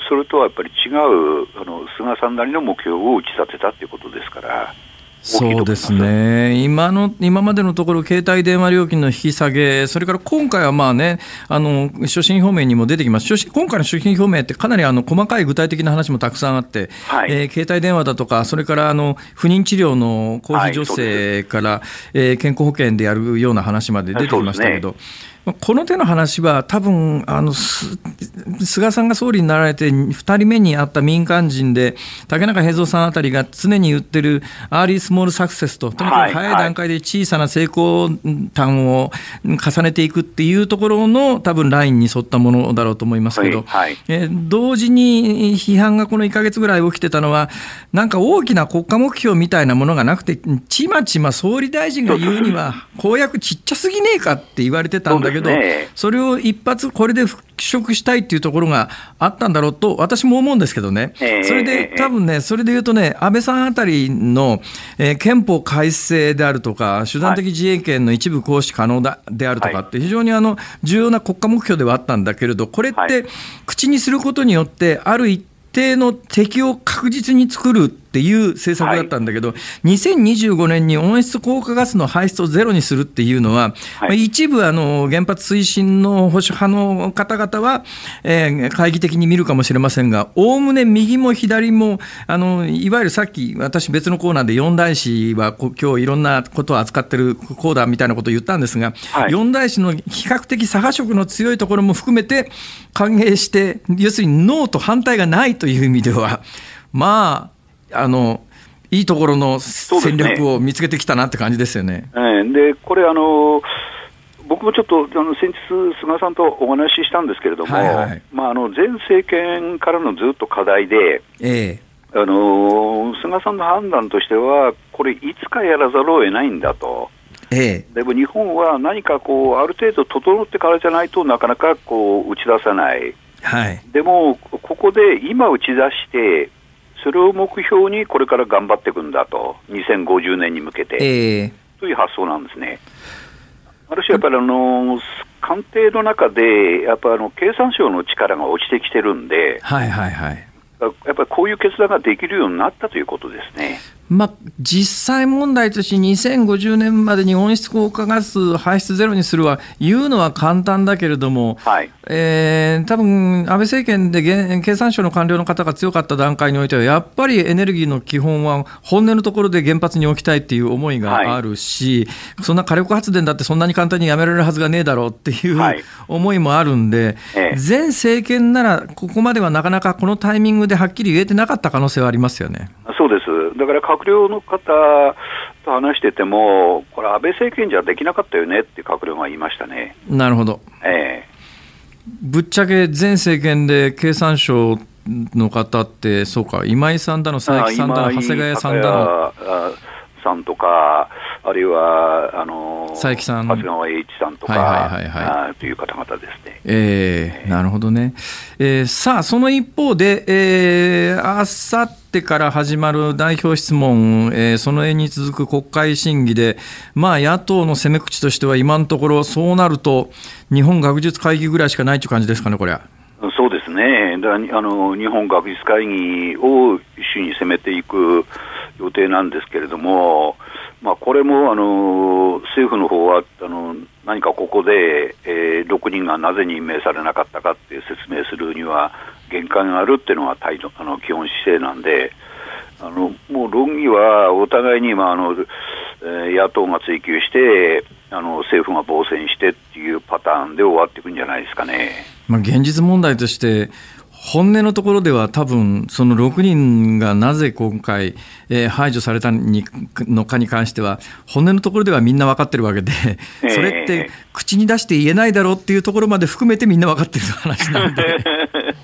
それとはやっぱり違うあの菅さんなりの目標を打ち立てたということですから。そうですね今の今までのところ、携帯電話料金の引き下げ、それから今回はまあ、ね、あの所信表明にも出てきます、今回の所信表明って、かなりあの細かい具体的な話もたくさんあって、はい、えー、携帯電話だとか、それからあの不妊治療の公費助成から、はい、えー、健康保険でやるような話まで出てきましたけど。この手の話は、多分あの菅さんが総理になられて2人目に会った民間人で、竹中平蔵さんあたりが常に言ってるアーリースモールサクセスと、とにかく早い段階で小さな成功端を重ねていくっていうところの多分ラインに沿ったものだろうと思いますけど、はいはい、え同時に批判がこの1か月ぐらい起きてたのは、なんか大きな国家目標みたいなものがなくて、ちまちま総理大臣が言うには、公約ちっちゃすぎねえかって言われてたんだけど、けど、ね、それを一発これで払拭したいっていうところがあったんだろうと私も思うんですけどね、それで多分ねそれで言うとね安倍さんあたりの、えー、憲法改正であるとか手段的自衛権の一部行使可能だであるとかって非常にあの重要な国家目標ではあったんだけれどこれって口にすることによってある一定の敵を確実に作るっていう政策だったんだけど、はい、2025年に温室効果ガスの排出をゼロにするっていうのは、はい、一部あの原発推進の保守派の方々は、えー、懐疑的に見るかもしれませんが、おおむね右も左もあの、いわゆるさっき、私、別のコーナーで四大師は今日いろんなことを扱ってるコーダーみたいなことを言ったんですが、はい、四大師の比較的左派色の強いところも含めて歓迎して、要するにノーと反対がないという意味では、まあ、あのいいところの戦略を見つけてきたなって感じですよね。で、ね、これあの僕もちょっとあの先日、菅さんとお話ししたんですけれども、はいはい、まあ、あの前政権からのずっと課題で、ええ、あの菅さんの判断としては、これ、いつかやらざるを得ないんだと。ええ、でも日本は何かこうある程度整ってからじゃないとなかなかこう打ち出せない、はい、でもここで今打ち出してそれを目標にこれから頑張っていくんだと、2050年に向けて、えー、という発想なんですね。ある種、やっぱりあの官邸の中で、やっぱあの経産省の力が落ちてきてるんで、はいはいはい、やっぱりこういう決断ができるようになったということですね。まあ、実際問題として2050年までに温室効果ガス排出ゼロにするは言うのは簡単だけれども、はい。えー、多分安倍政権で経産省の官僚の方が強かった段階においてはやっぱりエネルギーの基本は本音のところで原発に置きたいっていう思いがあるし、はい、そんな火力発電だってそんなに簡単にやめられるはずがねえだろうっていう、はい、思いもあるんで、ええ、前政権ならここまではなかなかこのタイミングではっきり言えてなかった可能性はありますよね。だから閣僚の方と話してても、これ、安倍政権じゃできなかったよねって閣僚が言いましたね。なるほど、ええぶっちゃけ前政権で経産省の方って、そうか、今井さんだの、佐伯さんだの、長谷川さんだの。さんとか、あるいはあの佐伯さん、長谷川栄一さんとか、はいはいはいはい、という方々ですね。えー、なるほどね。えー、さあ、その一方で、えー、あさってから始まる代表質問、えー、その絵に続く国会審議で、まあ、野党の攻め口としては、今のところ、そうなると、日本学術会議ぐらいしかないという感じですかね、これ。そうですね、だあの日本学術会議を主に攻めていく予定なんですけれども、まあ、これもあの政府の方はあの何かここで、えー、6人がなぜ任命されなかったかって説明するには限界があるっていうのが態度あの基本姿勢なんで、あのもう論議はお互いに、まああのえ野党が追及してあの、政府が防戦してっていうパターンで終わっていくんじゃないですかね。まあ、現実問題として本音のところでは多分その6人がなぜ今回、えー、排除されたのかに関しては本音のところではみんな分かってるわけでそれって口に出して言えないだろうっていうところまで含めてみんな分かってる話なんで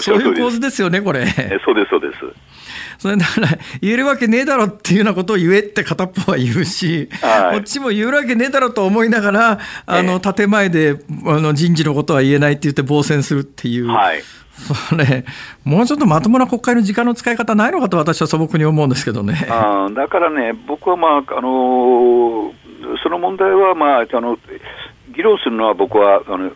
そういう構図ですよねこれ。そうですそうですそれだから言えるわけねえだろっていうようなことを言えって片っぽは言うし、はい、こっちも言えるわけねえだろと思いながらあの建前であの人事のことは言えないって言って防戦するっていう。はいそれ、もうちょっとまともな国会の時間の使い方ないのかと私は素朴に思うんですけどね。あだからね、僕は、まああのその問題は、まあ、あの議論するのは僕はあの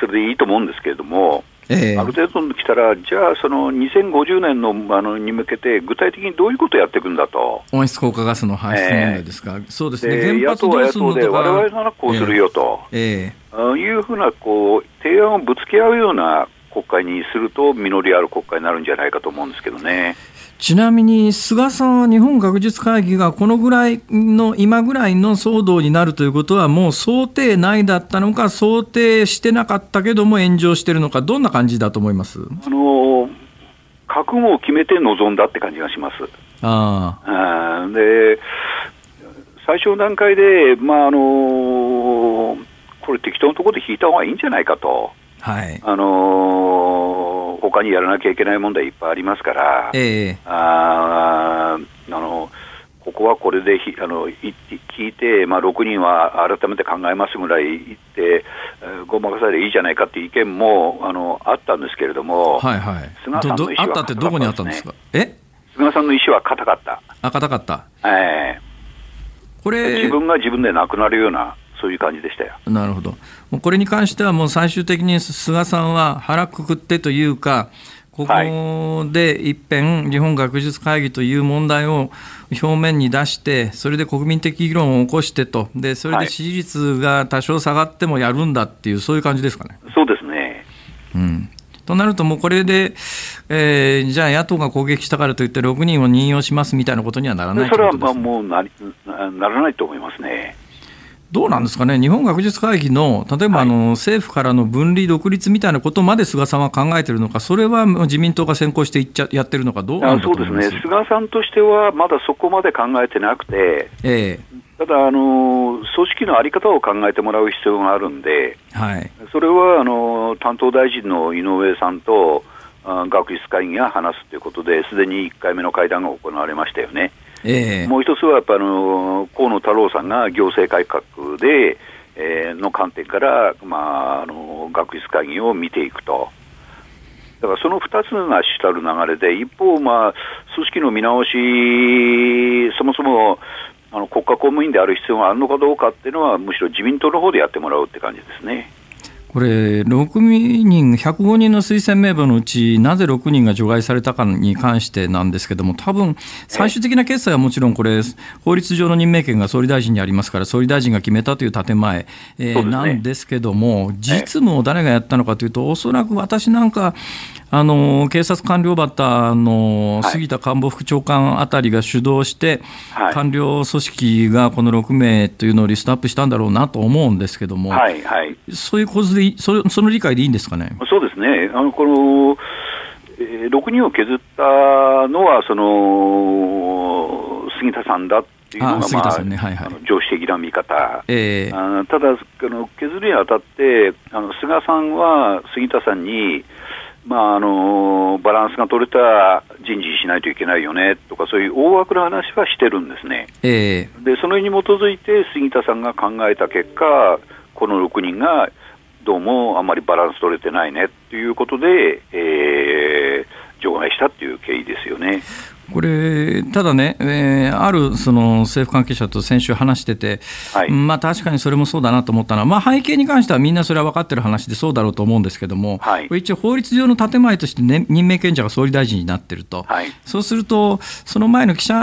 それでいいと思うんですけれども、えー、ある程度来たら、じゃあ、その2050年のあのに向けて、具体的にどういうことをやっていくんだと。温室効果ガスの排出問題ですか、えー、そうですね、原発どうするのとか、われわれならこうするよと、えー、いうふうなこう提案をぶつけ合うような国会にすると、実りある国会になるんじゃないかと思うんですけどね。ちなみに菅さんは日本学術会議がこのぐらいの今ぐらいの騒動になるということはもう想定内だったのか想定してなかったけども炎上してるのかどんな感じだと思います？あの覚悟を決めて臨んだって感じがします。ああで最初の段階で、まああのこれ適当なところで引いた方がいいんじゃないかと。はい。あのー、他にやらなきゃいけない問題いっぱいありますから、えー、ああのここはこれでひあのい聞いて、まあ、6人は改めて考えますぐらい言って、えー、ごまかされていいじゃないかっていう意見もあのあったんですけれども、はいはい、菅さんの意思は、ね、あったってどこにあったんですか？え？菅さんの意思は硬かった。あ硬かった、えー、これ自分が自分で亡くなるようなそういう感じでしたよ。なるほど。これに関してはもう最終的に菅さんは腹くくってというか、ここで一遍、日本学術会議という問題を表面に出して、それで国民的議論を起こしてと、でそれで支持率が多少下がってもやるんだっていう、そういう感じですかね。そうですね、うん、となると、もうこれで、えー、じゃあ野党が攻撃したからといって、6人を任用しますみたいなことにはならないそれはまあもうなならないと思いますね。どうなんですかね、日本学術会議の例えばあの、はい、政府からの分離、独立みたいなことまで菅さんは考えてるのか、それは自民党が先行していっちゃやってるのか、どうなんそうですね、菅さんとしてはまだそこまで考えてなくて、えただあの、組織の在り方を考えてもらう必要があるんで、はい、それはあの担当大臣の井上さんと学術会議が話すということで、すでに1回目の会談が行われましたよね。えー、もう一つはやっぱあの河野太郎さんが行政改革で、えー、の観点から、まあ、あの学術会議を見ていくと。だからその2つが主たる流れで、一方、まあ、組織の見直し、そもそもあの国家公務員である必要があるのかどうかっていうのは、むしろ自民党の方でやってもらうって感じですね。これ、6人、105人の推薦名簿のうち、なぜ6人が除外されたかに関してなんですけれども、多分最終的な決裁はもちろんこれ、法律上の任命権が総理大臣にありますから、総理大臣が決めたという建前、えー、なんですけども、実務を誰がやったのかというと、おそらく私なんか、あの警察官僚バッターの杉田官房副長官あたりが主導して、官僚組織がこの6名というのをリストアップしたんだろうなと思うんですけども、はいはい、そういう構図でそ、その理解でいいんですかね？そうですね。あのこのえー、6人を削ったのはその杉田さんだっていうのが、まあ、ねはいはい、常識的な見方、えー、あただあの、削るにあたってあの、菅さんは杉田さんに、まああのバランスが取れた人事しないといけないよねとか、そういう大枠の話はしてるんですね、えー、でそのに基づいて杉田さんが考えた結果、この6人がどうもあんまりバランス取れてないねということで、えー、除外したっていう経緯ですよね。これ、ただね、えー、あるその政府関係者と先週話してて、はい、まあ、確かにそれもそうだなと思ったのは、まあ、背景に関してはみんなそれは分かってる話でそうだろうと思うんですけども、はい、一応、法律上の建前として、ね、任命権者が総理大臣になってると、はい、そうすると、その前の記者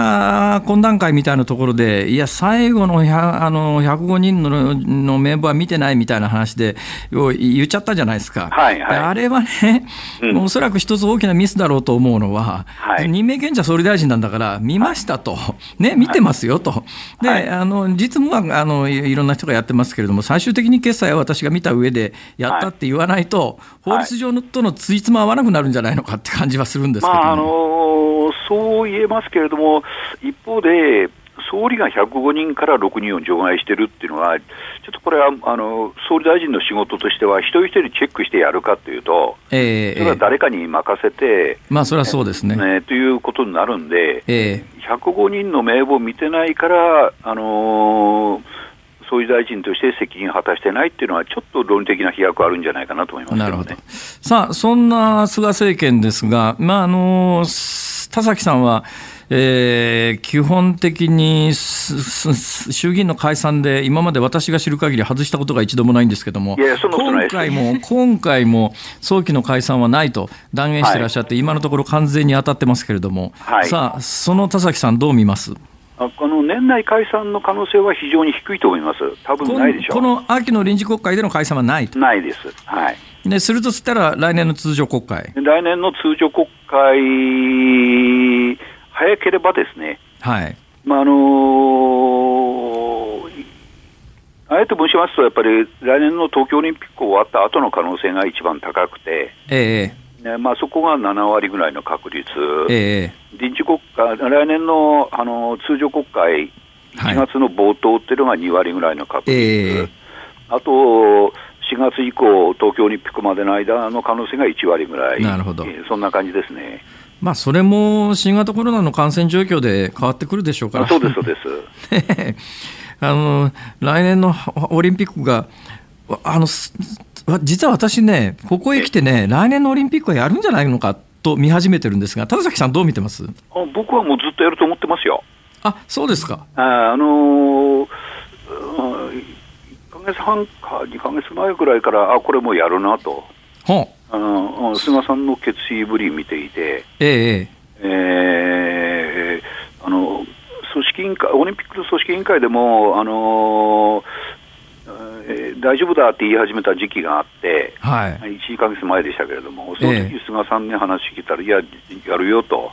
懇談会みたいなところで、いや、最後のあの105人のの名簿は見てないみたいな話で言っちゃったじゃないですか。はいはい、あれはね、うん、おそらく一つ大きなミスだろうと思うのは、はい、任命権者総理大臣なんだから、見ましたと、ね、見てますよと、で、はい、あの実務はあのいろんな人がやってますけれども、最終的に決済は私が見た上でやったって言わないと、法律上のとのついつま合わなくなるんじゃないのかって感じはするんですけど、ね、まああのー、そう言えますけれども、一方で、総理が105人から6人を除外してるっていうのは、ちょっとこれはあの総理大臣の仕事としては、一人一人チェックしてやるかというと、えー、それは誰かに任せて、まあ、それはそうですね。ねということになるんで、えー、105人の名簿を見てないから、あのー総理大臣として責任を果たしてないっていうのは、ちょっと論理的な飛躍あるんじゃないかなと思います、ね、なるほど。さあ、そんな菅政権ですが、まああの田崎さんは、えー、基本的に衆議院の解散で、今まで私が知る限り外したことが一度もないんですけども、今回も、今回も早期の解散はないと断言してらっしゃって、はい、今のところ完全に当たってますけれども、はい、さあ、その田崎さん、どう見ます？あこの年内解散の可能性は非常に低いと思います、多分ないでしょう。この秋の臨時国会での解散はないないです、はい、でするとしたら、来年の通常国会。来年の通常国会早ければですね、はい。まああのー、あえて申しますと、やっぱり来年の東京オリンピック終わった後の可能性が一番高くて、ええねまあ、そこが7割ぐらいの確率、ええ、臨時国会来年のあの通常国会、1月の冒頭っていうのが2割ぐらいの確率、ええ、あと4月以降、東京オリンピックまでの間の可能性が1割ぐらい、なるほど。そんな感じですね。まあ、それも新型コロナの感染状況で変わってくるでしょうから、そうです、そうです。あの来年のオリンピックが、あの実は私ね、ここへ来てね、来年のオリンピックはやるんじゃないのかと見始めてるんですが、田崎さん、どう見てます？あ僕はもうずっとやると思ってますよ。あそうですか。あ、あのー、1か月半か2か月前ぐらいから、あこれもうやるなと。はああの菅さんの決意ぶり見ていて、えええー、あの組織委員会オリンピックの組織委員会でも、あのえー、大丈夫だって言い始めた時期があって、はい、1か月前でしたけれども、その時菅さんに話聞いたら、いや、やるよと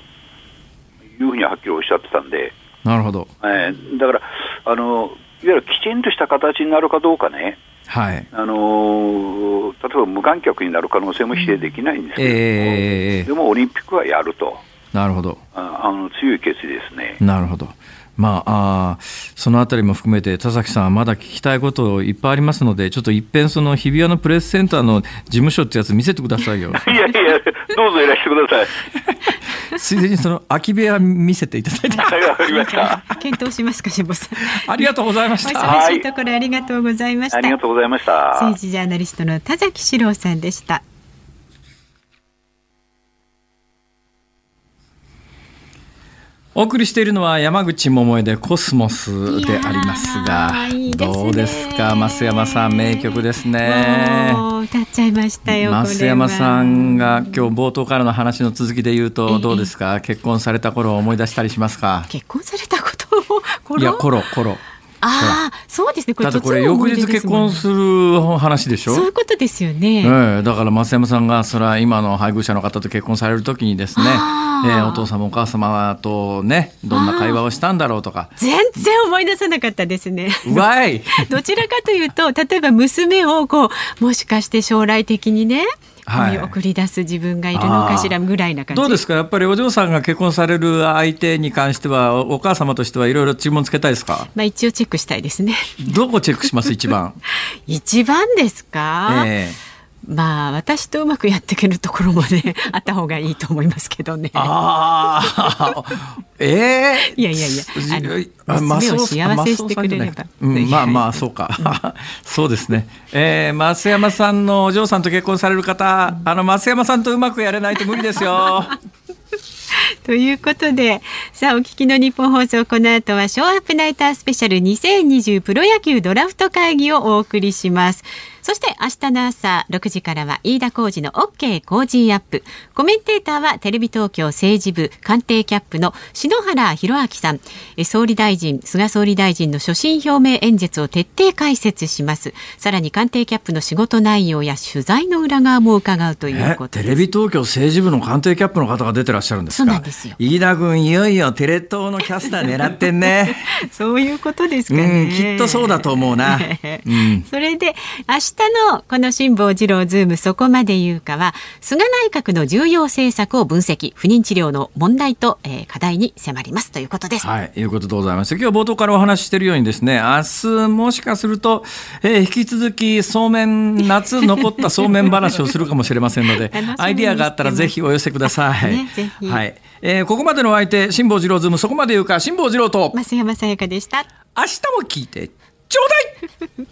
いうふうにはっきりおっしゃってたんで、なるほど、えー、だからあの、いわゆるきちんとした形になるかどうかね、はいあのー、例えば無観客になる可能性も否定できないんですけども、えー、でもオリンピックはやると。なるほどああの強い決意ですね。なるほど。まあ、あそのあたりも含めて田崎さんまだ聞きたいこといっぱいありますのでちょっといっぺんその日比谷のプレスセンターの事務所ってやつ見せてくださいよ。いやいやどうぞいらしてください。ついでにその空き部屋見せていただいて。わかりました。検討しますか、辛坊さん。ありがとうございました。お忙しいところありがとうございました。ありがとうございました。政治ジャーナリストの田崎史郎さんでした。お送りしているのは山口百恵でコスモスでありますがどうですか？増山さん名曲ですね。歌っちゃいましたよ増山さんが今日冒頭からの話の続きで言うとどうですか、結婚された頃を思い出したりしますか？結婚されたこといや頃頃ああ、そうですね。これだこれ翌日結婚する話でしょ？そういうことですよね。えー、だから増山さんがそれは今の配偶者の方と結婚される時にですね、えー、お父様お母様とねどんな会話をしたんだろうとか。全然思い出さなかったですね。わい。どちらかというと例えば娘をこうもしかして将来的にね。はい、送り出す自分がいるのかしらぐらいな感じ。どうですか？やっぱりお嬢さんが結婚される相手に関してはお母様としてはいろいろ注文つけたいですか？まあ一応チェックしたいですね。どこチェックします？一番。一番ですか、えーまあ私とうまくやっていけるところもね あった方がいいと思いますけどね。ああ、え えー、いやいやいや、あの娘を幸せしてくれれば。うん、まあまあそうか、うん、そうですね。えー、増山さんのお嬢さんと結婚される方、あの増山さんとうまくやれないと無理ですよ。ということでさあお聞きの日本放送この後はショーアップナイタースペシャル2020プロ野球ドラフト会議をお送りします。そして明日の朝6時からは飯田浩二の OK 工事アップ。コメンテーターはテレビ東京政治部官邸キャップの篠原博明さん。総理大臣、菅総理大臣の所信表明演説を徹底解説します。さらに官邸キャップの仕事内容や取材の裏側も伺うということテレビ東京政治部の官邸キャップの方が出てらっしゃるんですか？そうなんですよ。飯田君、いよいよテレ東のキャスター狙ってんね。そういうことですかね。きっとそうだと思うな。うん、それで明日のこの辛坊治郎ズームそこまで言うかは菅内閣の重要政策を分析不妊治療の問題と、えー、課題に迫りますということです。はいいうことでございます今日冒頭からお話ししているようにですね明日もしかすると、えー、引き続きそうめん夏残ったそうめん話をするかもしれませんので アイディアがあったらぜひお寄せください。ね、はい、えー、ここまでのお相手辛坊治郎ズームそこまで言うか辛坊治郎と増山さやかでした。明日も聞いてちょうだい